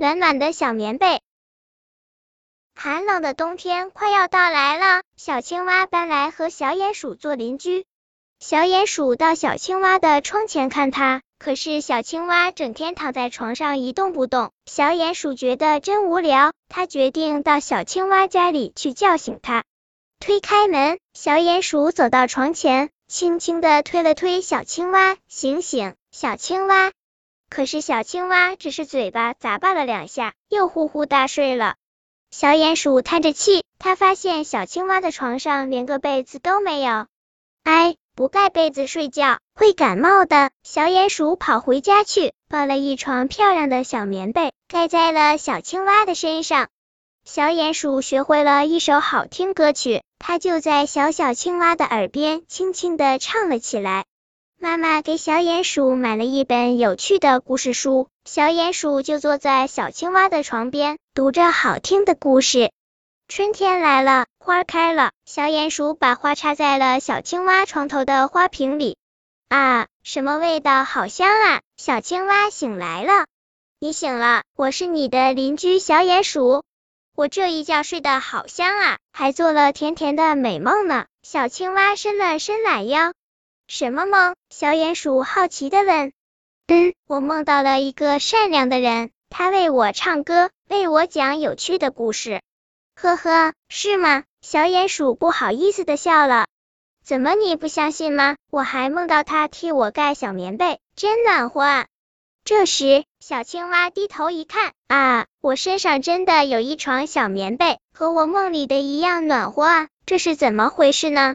暖暖的小棉被。寒冷的冬天快要到来了，小青蛙搬来和小鼹鼠做邻居。小鼹鼠到小青蛙的窗前看它，可是小青蛙整天躺在床上一动不动。小鼹鼠觉得真无聊，它决定到小青蛙家里去叫醒它。推开门，小鼹鼠走到床前，轻轻的推了推小青蛙：“醒醒，小青蛙！”可是小青蛙只是嘴巴咂巴了两下，又呼呼大睡了。小鼹鼠叹着气，他发现小青蛙的床上连个被子都没有。哎，不盖被子睡觉会感冒的。小鼹鼠跑回家去，抱了一床漂亮的小棉被，盖在了小青蛙的身上。小鼹鼠学会了一首好听歌曲，它就在小小青蛙的耳边轻轻的唱了起来。妈妈给小鼹鼠买了一本有趣的故事书，小鼹鼠就坐在小青蛙的床边，读着好听的故事。春天来了，花开了，小鼹鼠把花插在了小青蛙床头的花瓶里。啊，什么味道？好香啊！小青蛙醒来了，你醒了，我是你的邻居小鼹鼠。我这一觉睡得好香啊，还做了甜甜的美梦呢。小青蛙伸了伸懒腰。什么梦？小鼹鼠好奇的问。嗯，我梦到了一个善良的人，他为我唱歌，为我讲有趣的故事。呵呵，是吗？小鼹鼠不好意思的笑了。怎么你不相信吗？我还梦到他替我盖小棉被，真暖和啊。这时，小青蛙低头一看，啊，我身上真的有一床小棉被，和我梦里的一样暖和啊，这是怎么回事呢？